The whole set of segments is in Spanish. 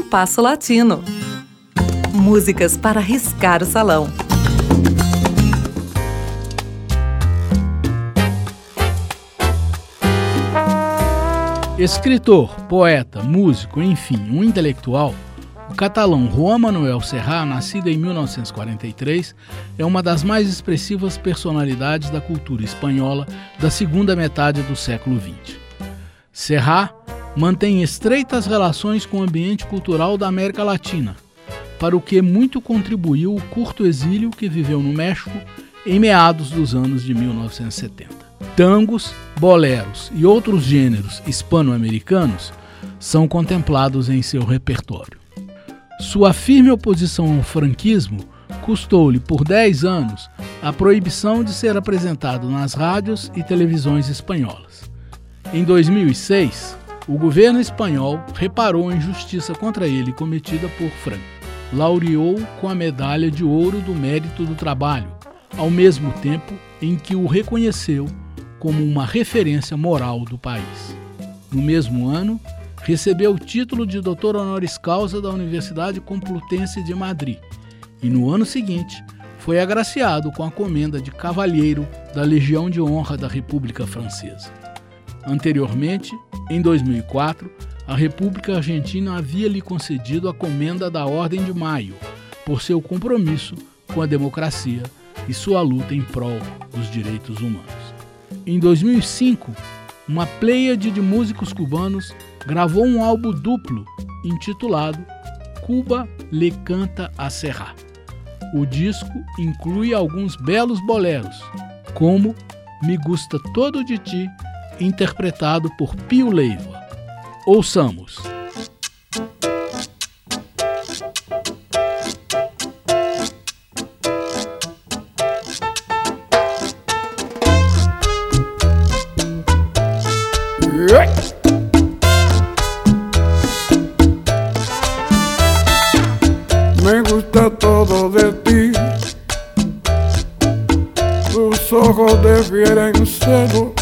Compasso Latino. Músicas para riscar o salão. Escritor, poeta, músico, enfim, um intelectual, o catalão Juan Manuel Serrat, nascido em 1943, é uma das mais expressivas personalidades da cultura espanhola da segunda metade do século XX. Serrat mantém estreitas relações com o ambiente cultural da América Latina, para o que muito contribuiu o curto exílio que viveu no México em meados dos anos de 1970. Tangos, boleros e outros gêneros hispano-americanos são contemplados em seu repertório. Sua firme oposição ao franquismo custou-lhe por 10 anos a proibição de ser apresentado nas rádios e televisões espanholas. Em 2006, o governo espanhol reparou a injustiça contra ele cometida por Franco. Laureou com a medalha de ouro do mérito do trabalho, ao mesmo tempo em que o reconheceu como uma referência moral do país. No mesmo ano, recebeu o título de doutor honoris causa da Universidade Complutense de Madrid e no ano seguinte foi agraciado com a comenda de cavalheiro da Legião de Honra da República Francesa. Anteriormente, em 2004, a República Argentina havia lhe concedido a comenda da Ordem de Maio por seu compromisso com a democracia e sua luta em prol dos direitos humanos. Em 2005, uma pleiade de músicos cubanos gravou um álbum duplo intitulado Cuba le canta a Serra. O disco inclui alguns belos boleros, como Me Gusta Todo de Ti, interpretado por Pio Leiva. Ouçamos. Me gusta todo de ti. Tus ojos de fiera en celo.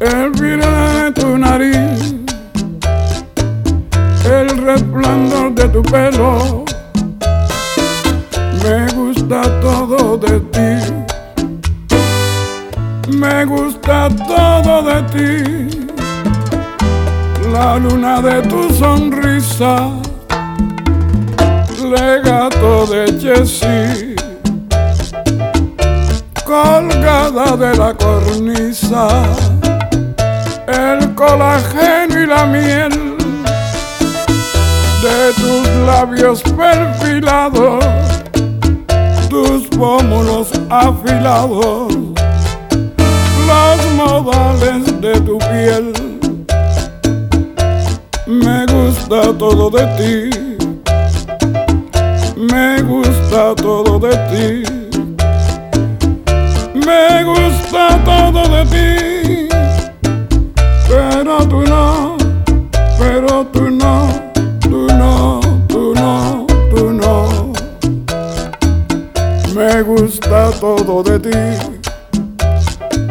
El vino de tu nariz. El resplandor de tu pelo. Me gusta todo de ti. Me gusta todo de ti. La luna de tu sonrisa legato de Jessie, colgada de la cornisa, el colágeno y la miel de tus labios perfilados, tus pómulos afilados, los modales de tu piel. Me gusta todo de ti me gusta todo de ti. Me gusta todo de ti. Todo de ti.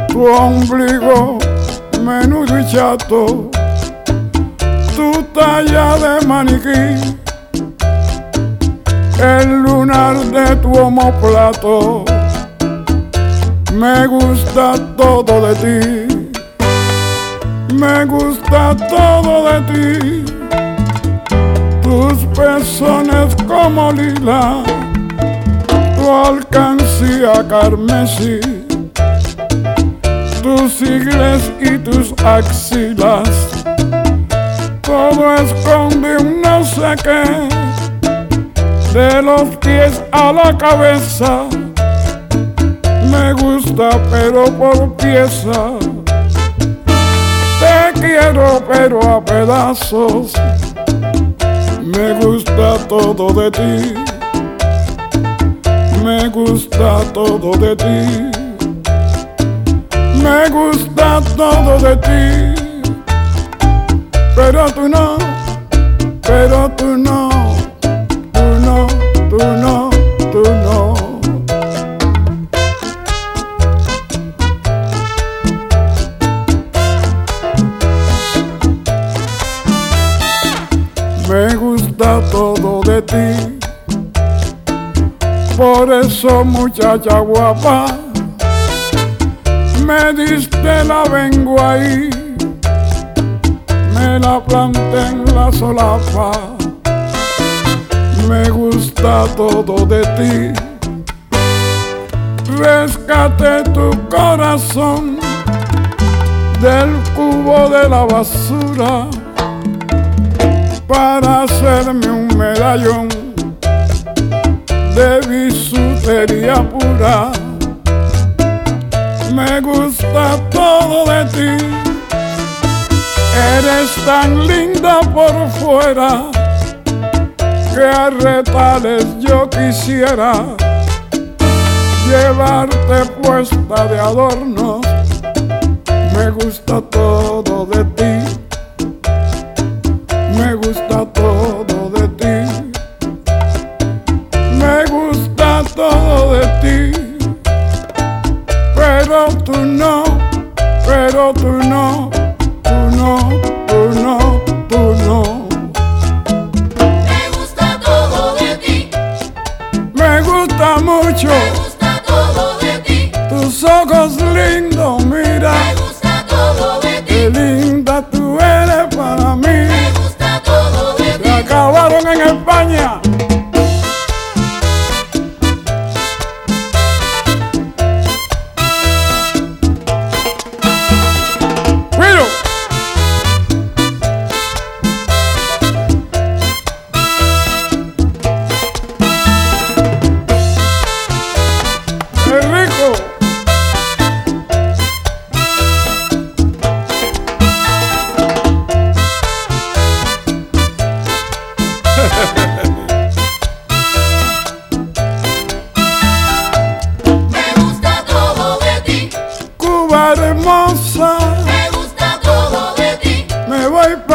Tu ombligo menudo y chato. Tu talla de maniquí el lunar de tu homoplato. Me gusta todo de ti, me gusta todo de ti. Tus pezones como lila, tu alcancía carmesí, tus sigles y tus axilas. Todo esconde un no sé qué de los pies a la cabeza. Me gusta pero por pieza. Te quiero pero a pedazos. Me gusta todo de ti. Me gusta todo de ti. Me gusta todo de ti. Pero tú no, pero tú no. tú no, tú no. de ti. Por eso, muchacha guapa, me diste la vengo ahí, me la planté en la solapa. Me gusta todo de ti. Rescate tu corazón del cubo de la basura para hacerme un medallón de bisutería pura. Me gusta todo de ti, eres tan linda por fuera que a retales yo quisiera llevarte puesta de adornos. Me gusta todo de ti me gusta todo open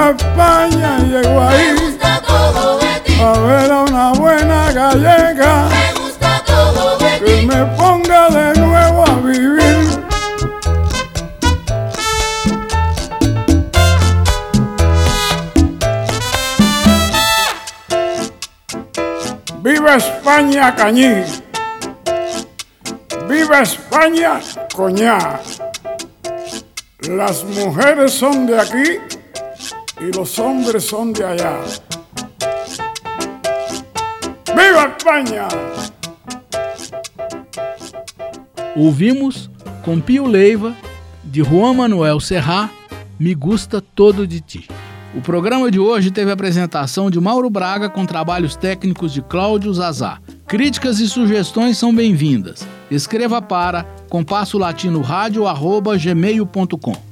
pa' España y llego Me ahí gusta todo de ti. a ver a una buena gallega Me gusta todo de que ti. me ponga de nuevo a vivir. ¡Viva España, Cañí! ¡Viva España, Coñá! Las mujeres son de aquí y los hombres son de allá. ¡Viva España! Ouvimos com Pio Leiva, de Juan Manuel Serra, Me Gusta Todo de Ti. O programa de hoje teve a apresentação de Mauro Braga com trabalhos técnicos de Cláudio Zazá. Críticas e sugestões são bem-vindas. Escreva para compasso latino gmail.com.